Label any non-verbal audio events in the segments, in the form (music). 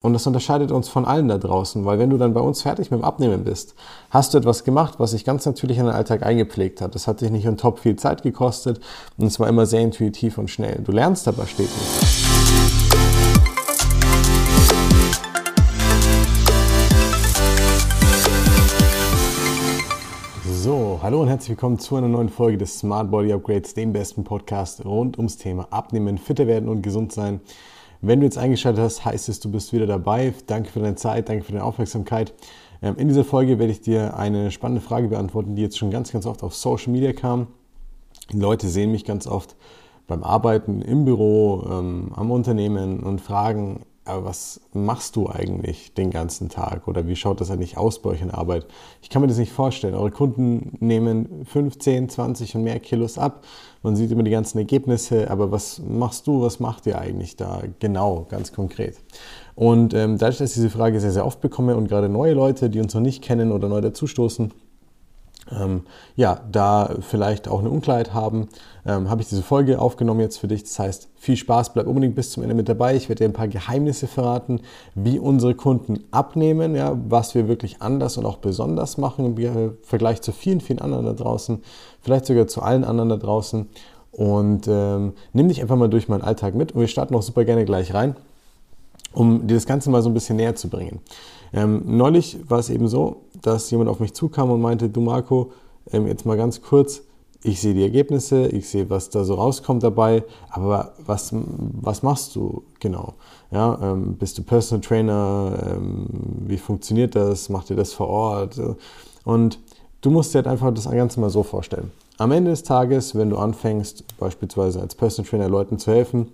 Und das unterscheidet uns von allen da draußen, weil wenn du dann bei uns fertig mit dem Abnehmen bist, hast du etwas gemacht, was sich ganz natürlich in den Alltag eingepflegt hat. Das hat dich nicht on top viel Zeit gekostet und es war immer sehr intuitiv und schnell. Du lernst aber stetig. So, hallo und herzlich willkommen zu einer neuen Folge des Smart Body Upgrades, dem besten Podcast rund ums Thema Abnehmen, fitter werden und gesund sein. Wenn du jetzt eingeschaltet hast, heißt es, du bist wieder dabei. Danke für deine Zeit, danke für deine Aufmerksamkeit. Ähm, in dieser Folge werde ich dir eine spannende Frage beantworten, die jetzt schon ganz, ganz oft auf Social Media kam. Die Leute sehen mich ganz oft beim Arbeiten im Büro, ähm, am Unternehmen und fragen, aber was machst du eigentlich den ganzen Tag oder wie schaut das eigentlich aus bei euch in Arbeit? Ich kann mir das nicht vorstellen. Eure Kunden nehmen 15, 20 und mehr Kilos ab. Man sieht immer die ganzen Ergebnisse, aber was machst du, was macht ihr eigentlich da genau, ganz konkret? Und ähm, dadurch, dass ich diese Frage sehr, sehr oft bekomme und gerade neue Leute, die uns noch nicht kennen oder neu dazustoßen, ähm, ja, da vielleicht auch eine Unklarheit haben, ähm, habe ich diese Folge aufgenommen jetzt für dich. Das heißt, viel Spaß, bleib unbedingt bis zum Ende mit dabei. Ich werde dir ein paar Geheimnisse verraten, wie unsere Kunden abnehmen, ja, was wir wirklich anders und auch besonders machen im Vergleich zu vielen, vielen anderen da draußen, vielleicht sogar zu allen anderen da draußen. Und ähm, nimm dich einfach mal durch meinen Alltag mit und wir starten auch super gerne gleich rein, um dir das Ganze mal so ein bisschen näher zu bringen. Ähm, neulich war es eben so, dass jemand auf mich zukam und meinte, du Marco, ähm, jetzt mal ganz kurz, ich sehe die Ergebnisse, ich sehe, was da so rauskommt dabei, aber was, was machst du genau? Ja, ähm, bist du Personal Trainer? Ähm, wie funktioniert das? Macht ihr das vor Ort? Und du musst dir halt einfach das Ganze mal so vorstellen. Am Ende des Tages, wenn du anfängst, beispielsweise als Personal Trainer Leuten zu helfen,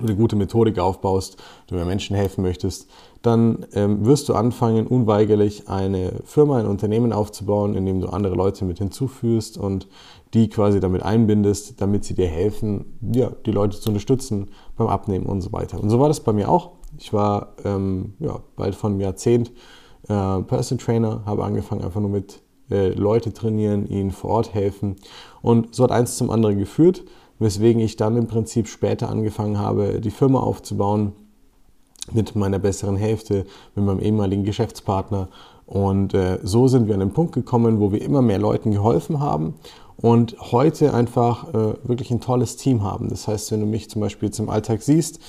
eine gute Methodik aufbaust, du mehr Menschen helfen möchtest, dann ähm, wirst du anfangen, unweigerlich eine Firma, ein Unternehmen aufzubauen, in dem du andere Leute mit hinzuführst und die quasi damit einbindest, damit sie dir helfen, ja, die Leute zu unterstützen beim Abnehmen und so weiter. Und so war das bei mir auch. Ich war ähm, ja, bald von einem Jahrzehnt äh, Person Trainer, habe angefangen einfach nur mit äh, Leute trainieren, ihnen vor Ort helfen und so hat eins zum anderen geführt weswegen ich dann im Prinzip später angefangen habe, die Firma aufzubauen mit meiner besseren Hälfte, mit meinem ehemaligen Geschäftspartner. Und äh, so sind wir an den Punkt gekommen, wo wir immer mehr Leuten geholfen haben und heute einfach äh, wirklich ein tolles Team haben. Das heißt, wenn du mich zum Beispiel jetzt im Alltag siehst,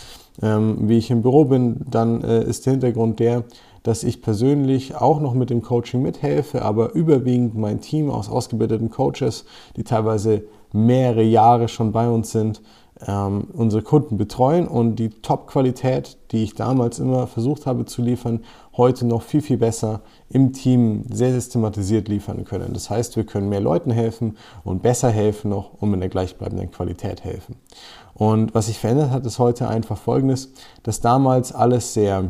ähm, wie ich im Büro bin, dann äh, ist der Hintergrund der, dass ich persönlich auch noch mit dem Coaching mithelfe, aber überwiegend mein Team aus ausgebildeten Coaches, die teilweise mehrere Jahre schon bei uns sind, ähm, unsere Kunden betreuen und die Top-Qualität, die ich damals immer versucht habe zu liefern, heute noch viel, viel besser im Team sehr systematisiert liefern können. Das heißt, wir können mehr Leuten helfen und besser helfen noch und mit einer gleichbleibenden Qualität helfen. Und was sich verändert hat, ist heute einfach Folgendes, dass damals alles sehr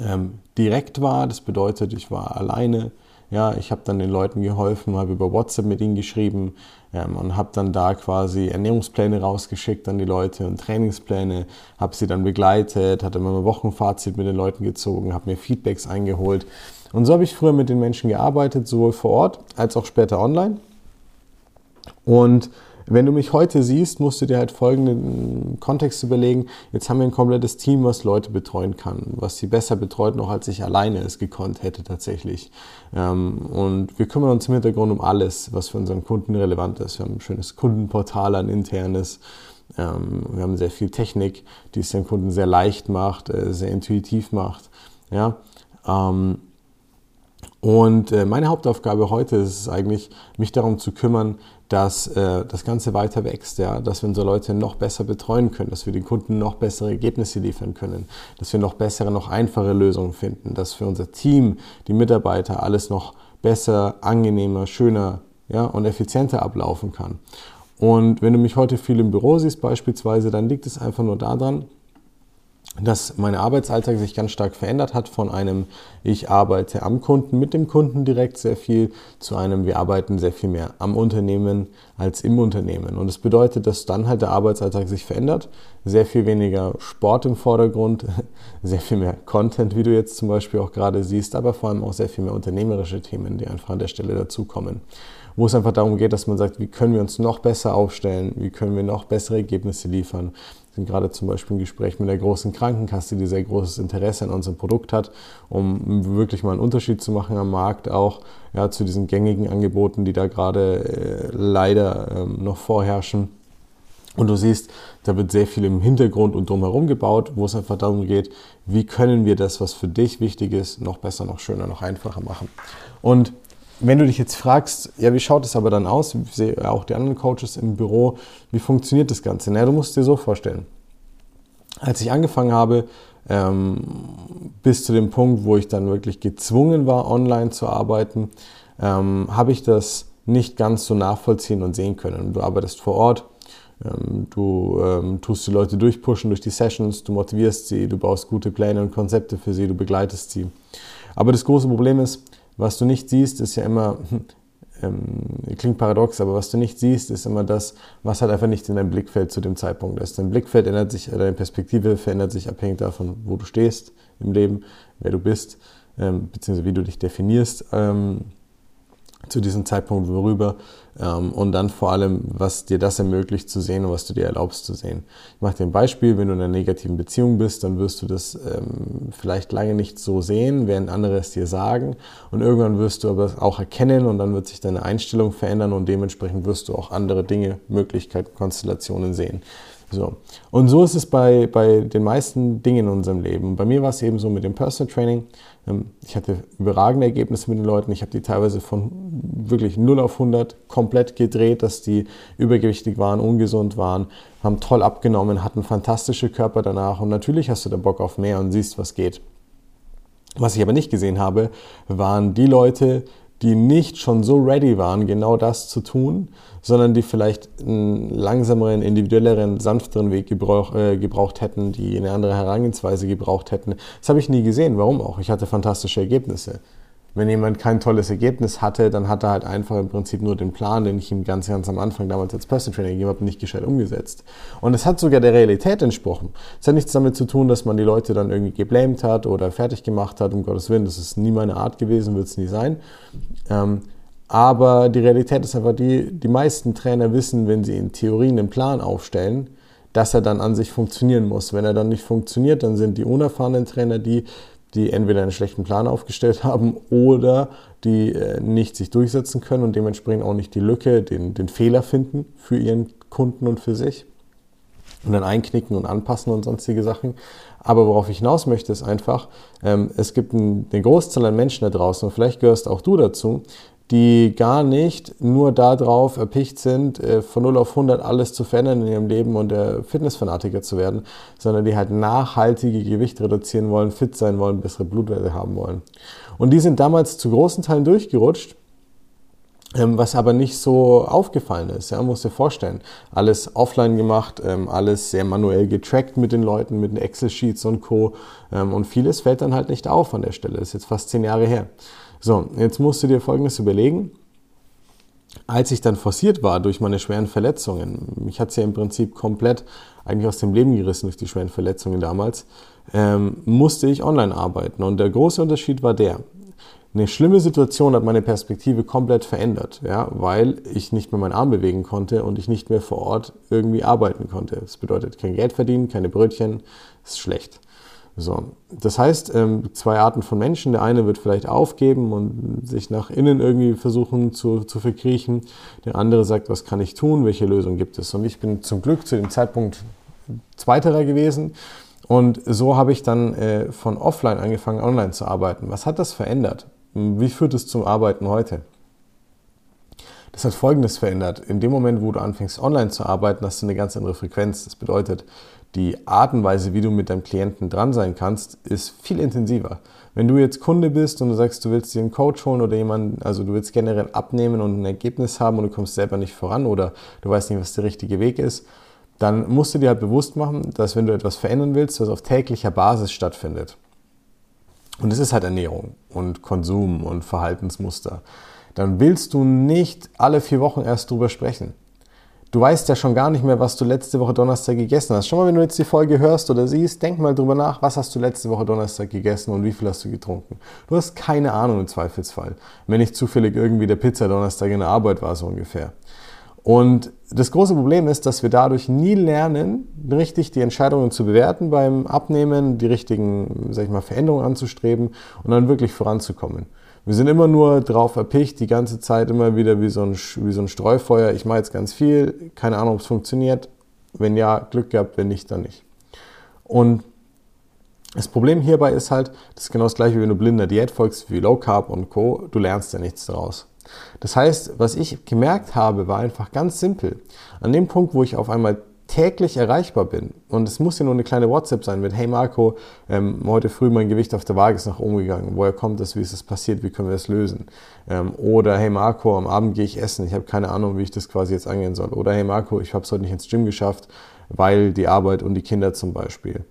ähm, direkt war. Das bedeutet, ich war alleine. Ja, ich habe dann den Leuten geholfen, habe über WhatsApp mit ihnen geschrieben ähm, und habe dann da quasi Ernährungspläne rausgeschickt an die Leute und Trainingspläne, habe sie dann begleitet, hatte immer ein Wochenfazit mit den Leuten gezogen, habe mir Feedbacks eingeholt. Und so habe ich früher mit den Menschen gearbeitet, sowohl vor Ort als auch später online. Und wenn du mich heute siehst, musst du dir halt folgenden Kontext überlegen. Jetzt haben wir ein komplettes Team, was Leute betreuen kann, was sie besser betreut, noch als ich alleine es gekonnt hätte tatsächlich. Ähm, und wir kümmern uns im Hintergrund um alles, was für unseren Kunden relevant ist. Wir haben ein schönes Kundenportal, ein internes. Ähm, wir haben sehr viel Technik, die es den Kunden sehr leicht macht, äh, sehr intuitiv macht. Ja, ähm, und äh, meine Hauptaufgabe heute ist es eigentlich, mich darum zu kümmern, dass äh, das Ganze weiter wächst, ja, dass wir unsere Leute noch besser betreuen können, dass wir den Kunden noch bessere Ergebnisse liefern können, dass wir noch bessere, noch einfache Lösungen finden, dass für unser Team, die Mitarbeiter alles noch besser, angenehmer, schöner ja, und effizienter ablaufen kann. Und wenn du mich heute viel im Büro siehst beispielsweise, dann liegt es einfach nur daran, dass mein Arbeitsalltag sich ganz stark verändert hat. Von einem, ich arbeite am Kunden, mit dem Kunden direkt sehr viel, zu einem, wir arbeiten sehr viel mehr am Unternehmen als im Unternehmen. Und das bedeutet, dass dann halt der Arbeitsalltag sich verändert, sehr viel weniger Sport im Vordergrund, (laughs) sehr viel mehr Content, wie du jetzt zum Beispiel auch gerade siehst, aber vor allem auch sehr viel mehr unternehmerische Themen, die einfach an der Stelle dazukommen. Wo es einfach darum geht, dass man sagt, wie können wir uns noch besser aufstellen, wie können wir noch bessere Ergebnisse liefern, bin gerade zum Beispiel im Gespräch mit der großen Krankenkasse, die sehr großes Interesse an unserem Produkt hat, um wirklich mal einen Unterschied zu machen am Markt, auch ja, zu diesen gängigen Angeboten, die da gerade äh, leider ähm, noch vorherrschen. Und du siehst, da wird sehr viel im Hintergrund und drumherum gebaut, wo es einfach darum geht, wie können wir das, was für dich wichtig ist, noch besser, noch schöner, noch einfacher machen. Und wenn du dich jetzt fragst, ja, wie schaut es aber dann aus? Ich sehe auch die anderen Coaches im Büro, wie funktioniert das Ganze? Na, du musst dir so vorstellen. Als ich angefangen habe, ähm, bis zu dem Punkt, wo ich dann wirklich gezwungen war, online zu arbeiten, ähm, habe ich das nicht ganz so nachvollziehen und sehen können. Du arbeitest vor Ort, ähm, du ähm, tust die Leute durchpushen durch die Sessions, du motivierst sie, du baust gute Pläne und Konzepte für sie, du begleitest sie. Aber das große Problem ist, was du nicht siehst, ist ja immer, (laughs) ähm, klingt paradox, aber was du nicht siehst, ist immer das, was halt einfach nicht in deinem Blickfeld zu dem Zeitpunkt ist. Dein Blickfeld ändert sich, deine Perspektive verändert sich abhängig davon, wo du stehst im Leben, wer du bist, ähm, beziehungsweise wie du dich definierst. Ähm, zu diesem Zeitpunkt worüber ähm, und dann vor allem, was dir das ermöglicht zu sehen und was du dir erlaubst zu sehen. Ich mache dir ein Beispiel, wenn du in einer negativen Beziehung bist, dann wirst du das ähm, vielleicht lange nicht so sehen, während andere es dir sagen und irgendwann wirst du aber auch erkennen und dann wird sich deine Einstellung verändern und dementsprechend wirst du auch andere Dinge, Möglichkeiten, Konstellationen sehen. So. Und so ist es bei, bei den meisten Dingen in unserem Leben. Bei mir war es eben so mit dem Personal Training. Ähm, ich hatte überragende Ergebnisse mit den Leuten. Ich habe die teilweise von wirklich 0 auf 100 komplett gedreht, dass die übergewichtig waren, ungesund waren, haben toll abgenommen, hatten fantastische Körper danach. Und natürlich hast du da Bock auf mehr und siehst, was geht. Was ich aber nicht gesehen habe, waren die Leute, die nicht schon so ready waren, genau das zu tun, sondern die vielleicht einen langsameren, individuelleren, sanfteren Weg gebrauch, äh, gebraucht hätten, die eine andere Herangehensweise gebraucht hätten. Das habe ich nie gesehen. Warum auch? Ich hatte fantastische Ergebnisse. Wenn jemand kein tolles Ergebnis hatte, dann hat er halt einfach im Prinzip nur den Plan, den ich ihm ganz, ganz am Anfang damals als Personal Trainer gegeben habe, nicht gescheit umgesetzt. Und es hat sogar der Realität entsprochen. Es hat nichts damit zu tun, dass man die Leute dann irgendwie geblamed hat oder fertig gemacht hat, um Gottes Willen. Das ist nie meine Art gewesen, wird es nie sein. Ähm, aber die Realität ist einfach die, die meisten Trainer wissen, wenn sie in Theorien einen Plan aufstellen, dass er dann an sich funktionieren muss. Wenn er dann nicht funktioniert, dann sind die unerfahrenen Trainer die, die entweder einen schlechten Plan aufgestellt (laughs) haben oder die äh, nicht sich durchsetzen können und dementsprechend auch nicht die Lücke, den, den Fehler finden für ihren Kunden und für sich und dann einknicken und anpassen und sonstige Sachen. Aber worauf ich hinaus möchte, ist einfach, ähm, es gibt einen, den Großteil an Menschen da draußen und vielleicht gehörst auch du dazu, die gar nicht nur darauf erpicht sind, äh, von 0 auf 100 alles zu verändern in ihrem Leben und der Fitnessfanatiker zu werden, sondern die halt nachhaltige Gewicht reduzieren wollen, fit sein wollen, bessere Blutwerte haben wollen. Und die sind damals zu großen Teilen durchgerutscht, ähm, was aber nicht so aufgefallen ist. Ja, musst dir vorstellen, alles offline gemacht, ähm, alles sehr manuell getrackt mit den Leuten, mit den Excel-Sheets und Co. Ähm, und vieles fällt dann halt nicht auf an der Stelle. Das ist jetzt fast zehn Jahre her. So, jetzt musst du dir Folgendes überlegen. Als ich dann forciert war durch meine schweren Verletzungen, mich hat es ja im Prinzip komplett eigentlich aus dem Leben gerissen durch die schweren Verletzungen damals, ähm, musste ich online arbeiten. Und der große Unterschied war der, eine schlimme Situation hat meine Perspektive komplett verändert, ja, weil ich nicht mehr meinen Arm bewegen konnte und ich nicht mehr vor Ort irgendwie arbeiten konnte. Das bedeutet kein Geld verdienen, keine Brötchen, ist schlecht. So, das heißt, ähm, zwei Arten von Menschen. Der eine wird vielleicht aufgeben und sich nach innen irgendwie versuchen zu, zu verkriechen. Der andere sagt, was kann ich tun? Welche Lösung gibt es? Und ich bin zum Glück zu dem Zeitpunkt zweiterer gewesen. Und so habe ich dann äh, von offline angefangen, online zu arbeiten. Was hat das verändert? Wie führt es zum Arbeiten heute? Das hat Folgendes verändert. In dem Moment, wo du anfängst, online zu arbeiten, hast du eine ganz andere Frequenz. Das bedeutet, die Art und Weise, wie du mit deinem Klienten dran sein kannst, ist viel intensiver. Wenn du jetzt Kunde bist und du sagst, du willst dir einen Coach holen oder jemanden, also du willst generell abnehmen und ein Ergebnis haben und du kommst selber nicht voran oder du weißt nicht, was der richtige Weg ist, dann musst du dir halt bewusst machen, dass wenn du etwas verändern willst, das auf täglicher Basis stattfindet. Und es ist halt Ernährung und Konsum und Verhaltensmuster. Dann willst du nicht alle vier Wochen erst drüber sprechen. Du weißt ja schon gar nicht mehr, was du letzte Woche Donnerstag gegessen hast. Schon mal, wenn du jetzt die Folge hörst oder siehst, denk mal drüber nach, was hast du letzte Woche Donnerstag gegessen und wie viel hast du getrunken. Du hast keine Ahnung im Zweifelsfall, wenn nicht zufällig irgendwie der Pizza Donnerstag in der Arbeit war, so ungefähr. Und das große Problem ist, dass wir dadurch nie lernen, richtig die Entscheidungen zu bewerten beim Abnehmen, die richtigen, sag ich mal, Veränderungen anzustreben und dann wirklich voranzukommen. Wir sind immer nur drauf erpicht, die ganze Zeit immer wieder wie so ein, wie so ein Streufeuer. Ich mache jetzt ganz viel, keine Ahnung, ob es funktioniert. Wenn ja, Glück gehabt, wenn nicht, dann nicht. Und das Problem hierbei ist halt, das ist genau das gleiche, wie wenn du blinder Diät folgst, wie Low Carb und Co. Du lernst ja nichts daraus. Das heißt, was ich gemerkt habe, war einfach ganz simpel. An dem Punkt, wo ich auf einmal täglich erreichbar bin, und es muss ja nur eine kleine WhatsApp sein mit, hey Marco, ähm, heute früh mein Gewicht auf der Waage ist nach oben gegangen, woher kommt das, wie ist das passiert, wie können wir das lösen? Ähm, oder hey Marco, am Abend gehe ich essen, ich habe keine Ahnung, wie ich das quasi jetzt angehen soll. Oder hey Marco, ich habe es heute nicht ins Gym geschafft, weil die Arbeit und die Kinder zum Beispiel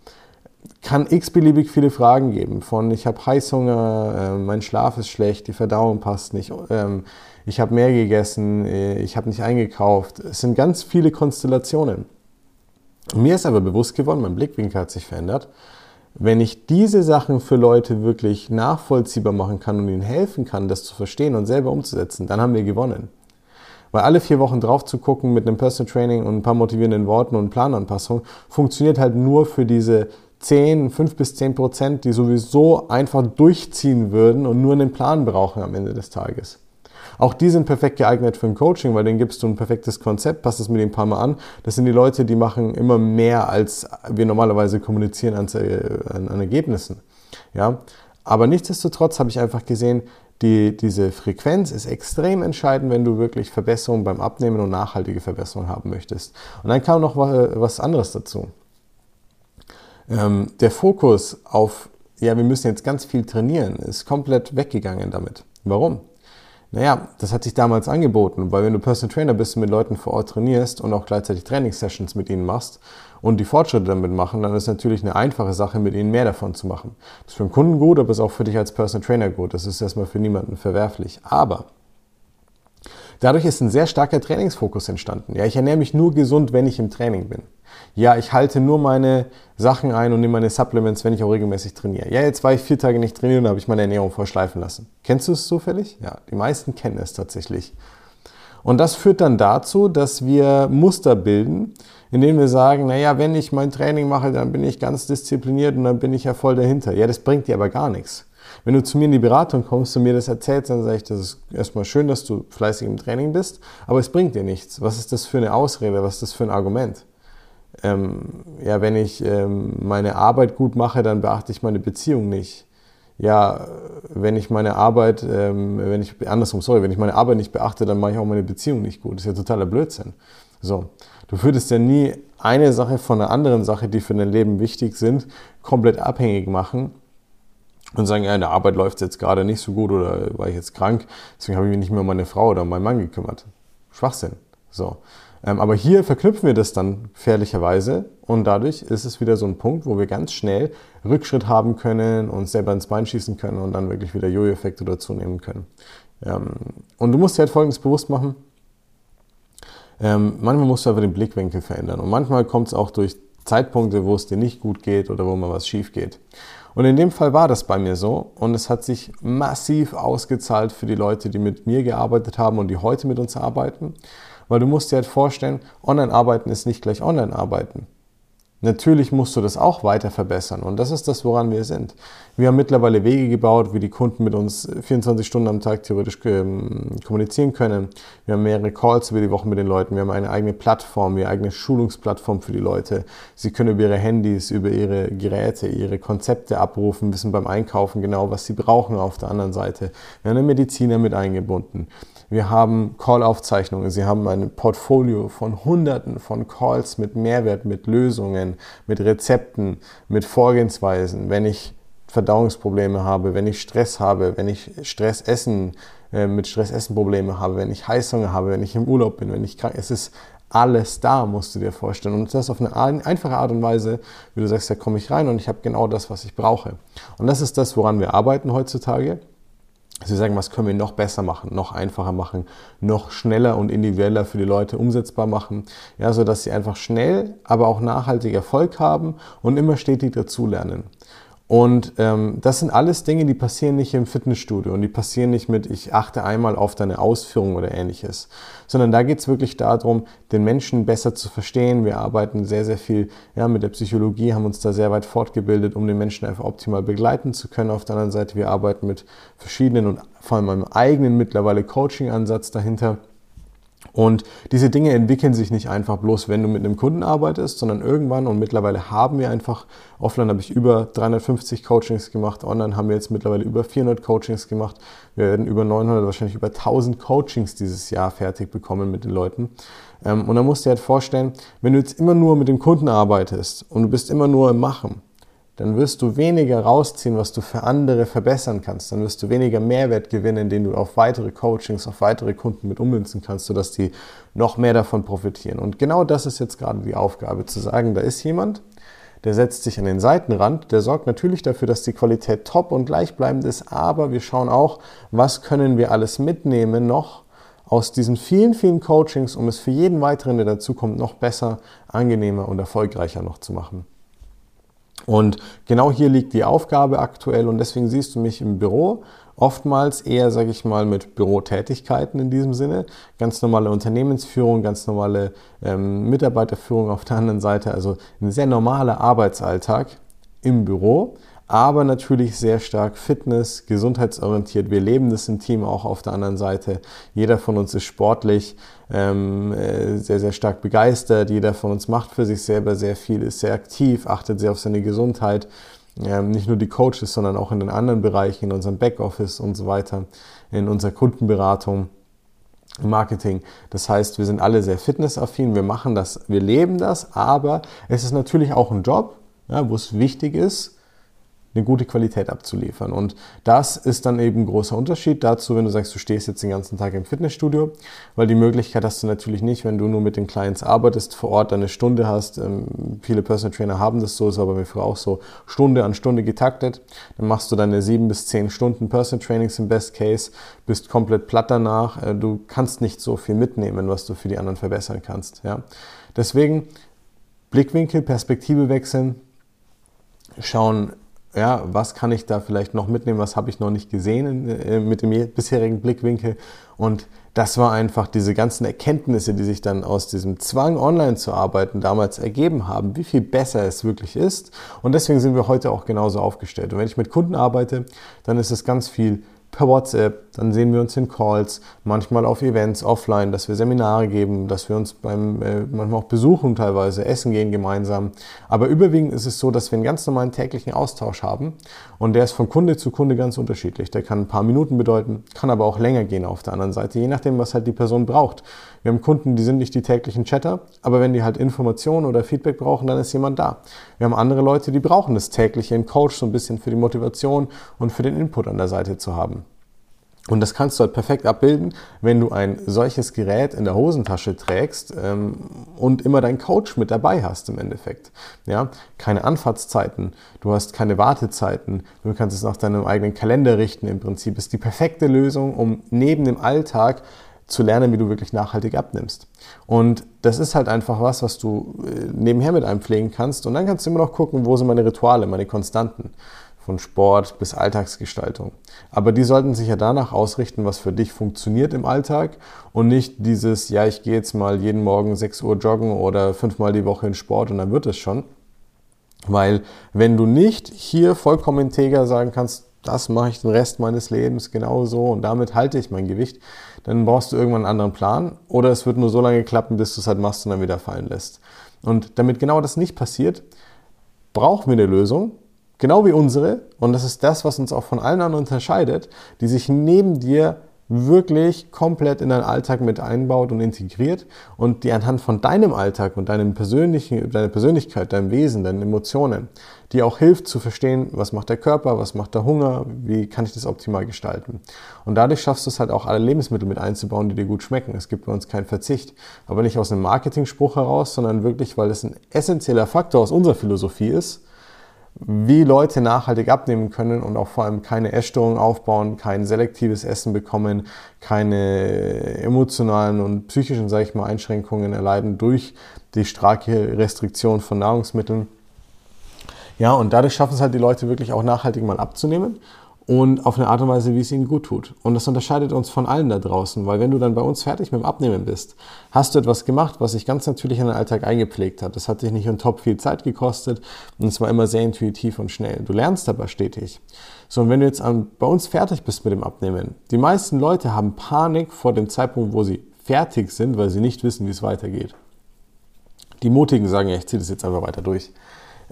kann x-beliebig viele Fragen geben. Von ich habe Heißhunger, äh, mein Schlaf ist schlecht, die Verdauung passt nicht, ähm, ich habe mehr gegessen, äh, ich habe nicht eingekauft. Es sind ganz viele Konstellationen. Mir ist aber bewusst geworden, mein Blickwinkel hat sich verändert. Wenn ich diese Sachen für Leute wirklich nachvollziehbar machen kann und ihnen helfen kann, das zu verstehen und selber umzusetzen, dann haben wir gewonnen. Weil alle vier Wochen drauf zu gucken mit einem Personal Training und ein paar motivierenden Worten und Plananpassungen funktioniert halt nur für diese 10, 5 bis 10 Prozent, die sowieso einfach durchziehen würden und nur einen Plan brauchen am Ende des Tages. Auch die sind perfekt geeignet für ein Coaching, weil denen gibst du ein perfektes Konzept, passt es mit ein paar Mal an. Das sind die Leute, die machen immer mehr, als wir normalerweise kommunizieren an, an, an Ergebnissen. Ja? Aber nichtsdestotrotz habe ich einfach gesehen, die, diese Frequenz ist extrem entscheidend, wenn du wirklich Verbesserungen beim Abnehmen und nachhaltige Verbesserungen haben möchtest. Und dann kam noch was anderes dazu. Ähm, der Fokus auf, ja, wir müssen jetzt ganz viel trainieren, ist komplett weggegangen damit. Warum? Naja, das hat sich damals angeboten, weil wenn du Personal Trainer bist und mit Leuten vor Ort trainierst und auch gleichzeitig Trainingssessions mit ihnen machst und die Fortschritte damit machen, dann ist natürlich eine einfache Sache, mit ihnen mehr davon zu machen. Das ist für den Kunden gut, aber ist auch für dich als Personal Trainer gut. Das ist erstmal für niemanden verwerflich. Aber dadurch ist ein sehr starker Trainingsfokus entstanden. Ja, ich ernähre mich nur gesund, wenn ich im Training bin. Ja, ich halte nur meine Sachen ein und nehme meine Supplements, wenn ich auch regelmäßig trainiere. Ja, jetzt war ich vier Tage nicht trainieren und habe ich meine Ernährung voll schleifen lassen. Kennst du es zufällig? Ja, die meisten kennen es tatsächlich. Und das führt dann dazu, dass wir Muster bilden, in denen wir sagen, naja, wenn ich mein Training mache, dann bin ich ganz diszipliniert und dann bin ich ja voll dahinter. Ja, das bringt dir aber gar nichts. Wenn du zu mir in die Beratung kommst und mir das erzählst, dann sage ich, das ist erstmal schön, dass du fleißig im Training bist, aber es bringt dir nichts. Was ist das für eine Ausrede? Was ist das für ein Argument? ähm, ja, wenn ich ähm, meine Arbeit gut mache, dann beachte ich meine Beziehung nicht. Ja, wenn ich meine Arbeit, ähm, wenn ich, andersrum, sorry, wenn ich meine Arbeit nicht beachte, dann mache ich auch meine Beziehung nicht gut. Das ist ja totaler Blödsinn. So. Du würdest ja nie eine Sache von einer anderen Sache, die für dein Leben wichtig sind, komplett abhängig machen und sagen, ja, in der Arbeit läuft es jetzt gerade nicht so gut oder war ich jetzt krank, deswegen habe ich mich nicht mehr um meine Frau oder um meinen Mann gekümmert. Schwachsinn. So. Ähm, aber hier verknüpfen wir das dann fährlicherweise und dadurch ist es wieder so ein Punkt, wo wir ganz schnell Rückschritt haben können, uns selber ins Bein schießen können und dann wirklich wieder Jojo-Effekte dazu nehmen können. Ähm, und du musst dir halt Folgendes bewusst machen. Ähm, manchmal musst du einfach den Blickwinkel verändern und manchmal kommt es auch durch Zeitpunkte, wo es dir nicht gut geht oder wo mal was schief geht. Und in dem Fall war das bei mir so und es hat sich massiv ausgezahlt für die Leute, die mit mir gearbeitet haben und die heute mit uns arbeiten. Weil du musst dir halt vorstellen, Online-Arbeiten ist nicht gleich Online-Arbeiten. Natürlich musst du das auch weiter verbessern und das ist das, woran wir sind. Wir haben mittlerweile Wege gebaut, wie die Kunden mit uns 24 Stunden am Tag theoretisch ähm, kommunizieren können. Wir haben mehrere Calls über die Woche mit den Leuten. Wir haben eine eigene Plattform, eine eigene Schulungsplattform für die Leute. Sie können über ihre Handys, über ihre Geräte, ihre Konzepte abrufen, wissen beim Einkaufen genau, was sie brauchen auf der anderen Seite. Wir haben einen Mediziner mit eingebunden. Wir haben Call-Aufzeichnungen. Sie haben ein Portfolio von Hunderten von Calls mit Mehrwert, mit Lösungen, mit Rezepten, mit Vorgehensweisen. Wenn ich Verdauungsprobleme habe, wenn ich Stress habe, wenn ich Stressessen, äh, mit Stressessen Probleme habe, wenn ich Heißhunger habe, wenn ich im Urlaub bin, wenn ich krank, es ist alles da, musst du dir vorstellen. Und das auf eine einfache Art und Weise, wie du sagst, da komme ich rein und ich habe genau das, was ich brauche. Und das ist das, woran wir arbeiten heutzutage. Sie sagen, was können wir noch besser machen, noch einfacher machen, noch schneller und individueller für die Leute umsetzbar machen, ja, sodass sie einfach schnell, aber auch nachhaltig Erfolg haben und immer stetig dazulernen. Und ähm, das sind alles Dinge, die passieren nicht im Fitnessstudio und die passieren nicht mit, ich achte einmal auf deine Ausführung oder ähnliches, sondern da geht es wirklich darum, den Menschen besser zu verstehen. Wir arbeiten sehr, sehr viel ja, mit der Psychologie, haben uns da sehr weit fortgebildet, um den Menschen einfach optimal begleiten zu können. Auf der anderen Seite, wir arbeiten mit verschiedenen und vor allem einem eigenen mittlerweile Coaching-Ansatz dahinter und diese Dinge entwickeln sich nicht einfach bloß, wenn du mit einem Kunden arbeitest, sondern irgendwann und mittlerweile haben wir einfach, offline habe ich über 350 Coachings gemacht, online haben wir jetzt mittlerweile über 400 Coachings gemacht. Wir werden über 900, wahrscheinlich über 1000 Coachings dieses Jahr fertig bekommen mit den Leuten. Ähm, und dann musst du dir halt vorstellen, wenn du jetzt immer nur mit dem Kunden arbeitest und du bist immer nur im Machen, dann wirst du weniger rausziehen, was du für andere verbessern kannst. Dann wirst du weniger Mehrwert gewinnen, den du auf weitere Coachings, auf weitere Kunden mit ummünzen kannst, sodass die noch mehr davon profitieren. Und genau das ist jetzt gerade die Aufgabe, zu sagen, da ist jemand, der setzt sich an den Seitenrand, der sorgt natürlich dafür, dass die Qualität top und gleichbleibend ist, aber wir schauen auch, was können wir alles mitnehmen noch aus diesen vielen, vielen Coachings, um es für jeden weiteren, der dazukommt, noch besser, angenehmer und erfolgreicher noch zu machen. Und genau hier liegt die Aufgabe aktuell und deswegen siehst du mich im Büro oftmals eher, sage ich mal, mit Bürotätigkeiten in diesem Sinne. Ganz normale Unternehmensführung, ganz normale ähm, Mitarbeiterführung auf der anderen Seite. Also ein sehr normaler Arbeitsalltag im Büro aber natürlich sehr stark Fitness, gesundheitsorientiert. Wir leben das im Team auch auf der anderen Seite. Jeder von uns ist sportlich, ähm, äh, sehr, sehr stark begeistert. Jeder von uns macht für sich selber sehr viel, ist sehr aktiv, achtet sehr auf seine Gesundheit. Ähm, nicht nur die Coaches, sondern auch in den anderen Bereichen, in unserem Backoffice und so weiter, in unserer Kundenberatung. Marketing. Das heißt, wir sind alle sehr fitnessaffin, wir machen das, wir leben das, aber es ist natürlich auch ein Job, ja, wo es wichtig ist, eine gute Qualität abzuliefern. Und das ist dann eben ein großer Unterschied dazu, wenn du sagst, du stehst jetzt den ganzen Tag im Fitnessstudio, weil die Möglichkeit hast du natürlich nicht, wenn du nur mit den Clients arbeitest, vor Ort eine Stunde hast. Ähm, viele Personal Trainer haben das so, ist aber mir früher auch so, Stunde an Stunde getaktet. Dann machst du deine sieben bis zehn Stunden Personal Trainings im Best Case, bist komplett platt danach. Äh, du kannst nicht so viel mitnehmen, was du für die anderen verbessern kannst. Ja? Deswegen Blickwinkel, Perspektive wechseln, schauen, ja, was kann ich da vielleicht noch mitnehmen, was habe ich noch nicht gesehen äh, mit dem bisherigen Blickwinkel. Und das war einfach diese ganzen Erkenntnisse, die sich dann aus diesem Zwang, online zu arbeiten, damals ergeben haben, wie viel besser es wirklich ist. Und deswegen sind wir heute auch genauso aufgestellt. Und wenn ich mit Kunden arbeite, dann ist es ganz viel per WhatsApp, dann sehen wir uns in Calls, manchmal auf Events offline, dass wir Seminare geben, dass wir uns beim äh, manchmal auch besuchen teilweise, essen gehen gemeinsam. Aber überwiegend ist es so, dass wir einen ganz normalen täglichen Austausch haben und der ist von Kunde zu Kunde ganz unterschiedlich. Der kann ein paar Minuten bedeuten, kann aber auch länger gehen auf der anderen Seite, je nachdem, was halt die Person braucht. Wir haben Kunden, die sind nicht die täglichen Chatter, aber wenn die halt Informationen oder Feedback brauchen, dann ist jemand da. Wir haben andere Leute, die brauchen das tägliche im Coach so ein bisschen für die Motivation und für den Input an der Seite zu haben. Und das kannst du halt perfekt abbilden, wenn du ein solches Gerät in der Hosentasche trägst ähm, und immer deinen Coach mit dabei hast im Endeffekt. Ja? Keine Anfahrtszeiten, du hast keine Wartezeiten, du kannst es nach deinem eigenen Kalender richten. Im Prinzip ist die perfekte Lösung, um neben dem Alltag zu lernen, wie du wirklich nachhaltig abnimmst. Und das ist halt einfach was, was du äh, nebenher mit einem pflegen kannst. Und dann kannst du immer noch gucken, wo sind meine Rituale, meine Konstanten von Sport bis Alltagsgestaltung. Aber die sollten sich ja danach ausrichten, was für dich funktioniert im Alltag und nicht dieses, ja, ich gehe jetzt mal jeden Morgen 6 Uhr joggen oder fünfmal die Woche in Sport und dann wird es schon. Weil wenn du nicht hier vollkommen integer sagen kannst, das mache ich den Rest meines Lebens genauso und damit halte ich mein Gewicht, dann brauchst du irgendwann einen anderen Plan oder es wird nur so lange klappen, bis du es halt machst und dann wieder fallen lässt. Und damit genau das nicht passiert, brauchen wir eine Lösung, Genau wie unsere, und das ist das, was uns auch von allen anderen unterscheidet, die sich neben dir wirklich komplett in deinen Alltag mit einbaut und integriert und die anhand von deinem Alltag und deinem persönlichen, deiner Persönlichkeit, deinem Wesen, deinen Emotionen, die auch hilft zu verstehen, was macht der Körper, was macht der Hunger, wie kann ich das optimal gestalten. Und dadurch schaffst du es halt auch alle Lebensmittel mit einzubauen, die dir gut schmecken. Es gibt bei uns keinen Verzicht. Aber nicht aus einem Marketing-Spruch heraus, sondern wirklich, weil es ein essentieller Faktor aus unserer Philosophie ist, wie Leute nachhaltig abnehmen können und auch vor allem keine Essstörungen aufbauen, kein selektives Essen bekommen, keine emotionalen und psychischen, sage ich mal, Einschränkungen erleiden durch die starke Restriktion von Nahrungsmitteln. Ja, und dadurch schaffen es halt die Leute wirklich auch nachhaltig mal abzunehmen und auf eine Art und Weise, wie es ihnen gut tut. Und das unterscheidet uns von allen da draußen, weil wenn du dann bei uns fertig mit dem Abnehmen bist, hast du etwas gemacht, was sich ganz natürlich in den Alltag eingepflegt hat. Das hat dich nicht on top viel Zeit gekostet und es war immer sehr intuitiv und schnell. Du lernst aber stetig. So, und wenn du jetzt an, bei uns fertig bist mit dem Abnehmen, die meisten Leute haben Panik vor dem Zeitpunkt, wo sie fertig sind, weil sie nicht wissen, wie es weitergeht. Die Mutigen sagen, ja, ich ziehe das jetzt einfach weiter durch.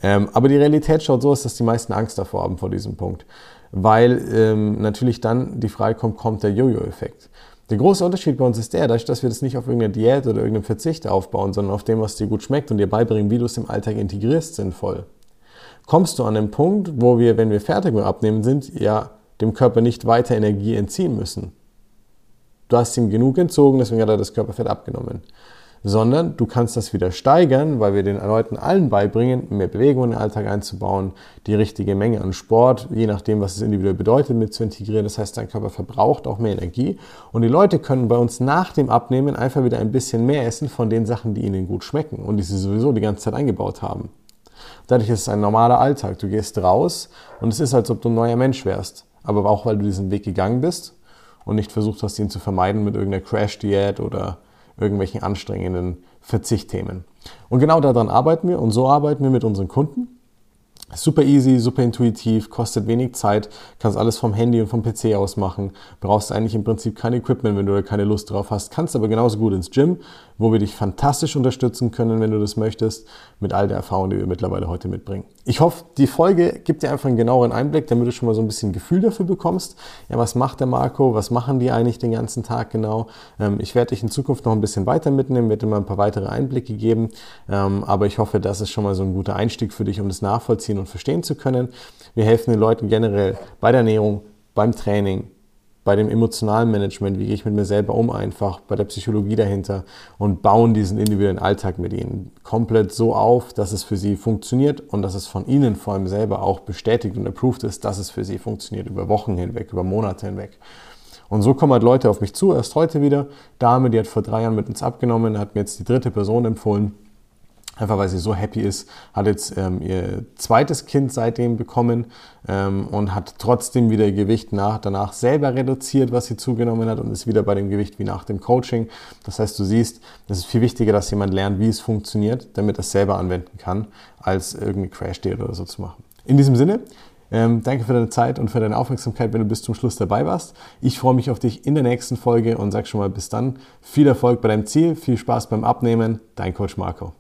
Ähm, aber die Realität schaut so aus, dass die meisten Angst davor haben vor diesem Punkt weil ähm, natürlich dann die Frage kommt, kommt der Jojo-Effekt. Der große Unterschied bei uns ist der, dass wir das nicht auf irgendeine Diät oder irgendeinem Verzicht aufbauen, sondern auf dem, was dir gut schmeckt und dir beibringen, wie du es im Alltag integrierst, sinnvoll. Kommst du an den Punkt, wo wir, wenn wir fertig mit Abnehmen sind, ja dem Körper nicht weiter Energie entziehen müssen. Du hast ihm genug entzogen, deswegen hat er das Körperfett abgenommen sondern du kannst das wieder steigern, weil wir den Leuten allen beibringen, mehr Bewegung in den Alltag einzubauen, die richtige Menge an Sport, je nachdem, was es individuell bedeutet, mit zu integrieren. Das heißt, dein Körper verbraucht auch mehr Energie und die Leute können bei uns nach dem Abnehmen einfach wieder ein bisschen mehr essen von den Sachen, die ihnen gut schmecken und die sie sowieso die ganze Zeit eingebaut haben. Dadurch ist es ein normaler Alltag. Du gehst raus und es ist, als ob du ein neuer Mensch wärst. Aber auch, weil du diesen Weg gegangen bist und nicht versucht hast, ihn zu vermeiden mit irgendeiner Crash-Diät oder irgendwelchen anstrengenden Verzichtthemen. Und genau daran arbeiten wir und so arbeiten wir mit unseren Kunden. Super easy, super intuitiv, kostet wenig Zeit, kannst alles vom Handy und vom PC aus machen, brauchst eigentlich im Prinzip kein Equipment, wenn du da keine Lust drauf hast, kannst aber genauso gut ins Gym, wo wir dich fantastisch unterstützen können, wenn du das möchtest, mit all der Erfahrung, die wir mittlerweile heute mitbringen. Ich hoffe, die Folge gibt dir einfach einen genaueren Einblick, damit du schon mal so ein bisschen Gefühl dafür bekommst. Ja, was macht der Marco? Was machen die eigentlich den ganzen Tag genau? Ähm, ich werde dich in Zukunft noch ein bisschen weiter mitnehmen, werde dir mal ein paar weitere Einblicke geben, ähm, aber ich hoffe, das ist schon mal so ein guter Einstieg für dich, um das nachvollziehen und verstehen zu können. Wir helfen den Leuten generell bei der Ernährung, beim Training, bei dem emotionalen Management, wie gehe ich mit mir selber um einfach, bei der Psychologie dahinter und bauen diesen individuellen Alltag mit ihnen komplett so auf, dass es für sie funktioniert und dass es von ihnen vor allem selber auch bestätigt und approved ist, dass es für sie funktioniert über Wochen hinweg, über Monate hinweg. Und so kommen halt Leute auf mich zu, erst heute wieder. Dame, die hat vor drei Jahren mit uns abgenommen, hat mir jetzt die dritte Person empfohlen Einfach weil sie so happy ist, hat jetzt ähm, ihr zweites Kind seitdem bekommen ähm, und hat trotzdem wieder Gewicht nach, danach selber reduziert, was sie zugenommen hat und ist wieder bei dem Gewicht wie nach dem Coaching. Das heißt, du siehst, es ist viel wichtiger, dass jemand lernt, wie es funktioniert, damit er es selber anwenden kann, als irgendeine Crash-Diät oder so zu machen. In diesem Sinne, ähm, danke für deine Zeit und für deine Aufmerksamkeit, wenn du bis zum Schluss dabei warst. Ich freue mich auf dich in der nächsten Folge und sag schon mal bis dann. Viel Erfolg bei deinem Ziel, viel Spaß beim Abnehmen. Dein Coach Marco.